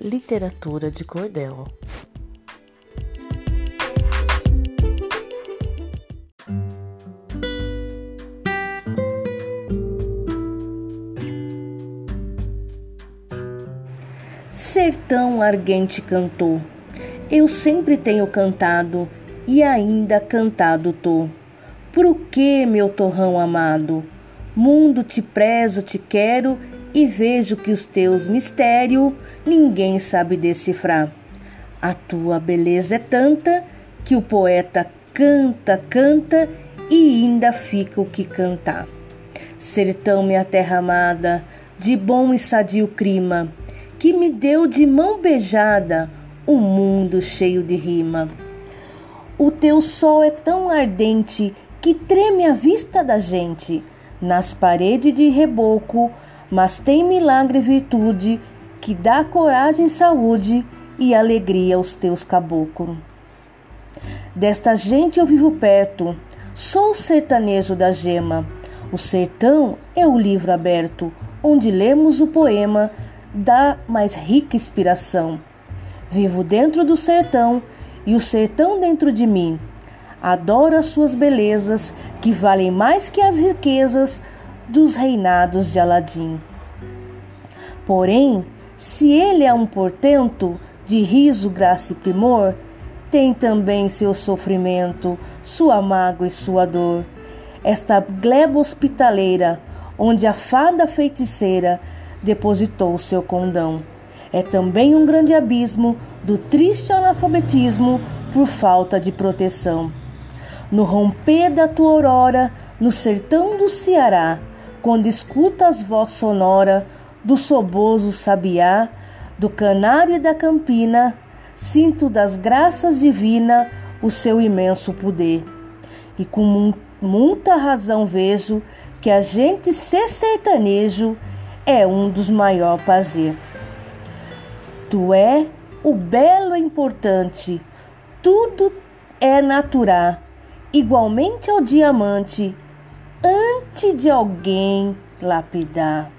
Literatura de Cordel. Sertão arguente cantou. Eu sempre tenho cantado e ainda cantado tô. Por que, meu torrão amado? Mundo te prezo, te quero e vejo que os teus mistérios ninguém sabe decifrar. A tua beleza é tanta que o poeta canta, canta e ainda fica o que cantar. Sertão, minha terra amada, de bom e sadio clima, que me deu de mão beijada um mundo cheio de rima. O teu sol é tão ardente que treme a vista da gente. Nas paredes de reboco mas tem milagre e virtude que dá coragem, saúde e alegria aos teus caboclos. Desta gente eu vivo perto, sou o sertanejo da gema. O sertão é o livro aberto, onde lemos o poema da mais rica inspiração. Vivo dentro do sertão e o sertão dentro de mim. Adoro as suas belezas, que valem mais que as riquezas dos reinados de Aladim. Porém, se ele é um portento de riso, graça e primor, tem também seu sofrimento, sua mágoa e sua dor. Esta gleba hospitaleira, onde a fada feiticeira depositou seu condão, é também um grande abismo do triste analfabetismo por falta de proteção. No romper da tua aurora, no sertão do Ceará, quando escuta as voz sonora do soboso sabiá, do canário e da campina, sinto das graças divinas o seu imenso poder. E com muita razão vejo que a gente ser sertanejo é um dos maiores prazer. Tu é o belo e importante, tudo é natural, igualmente ao diamante, antes de alguém lapidar.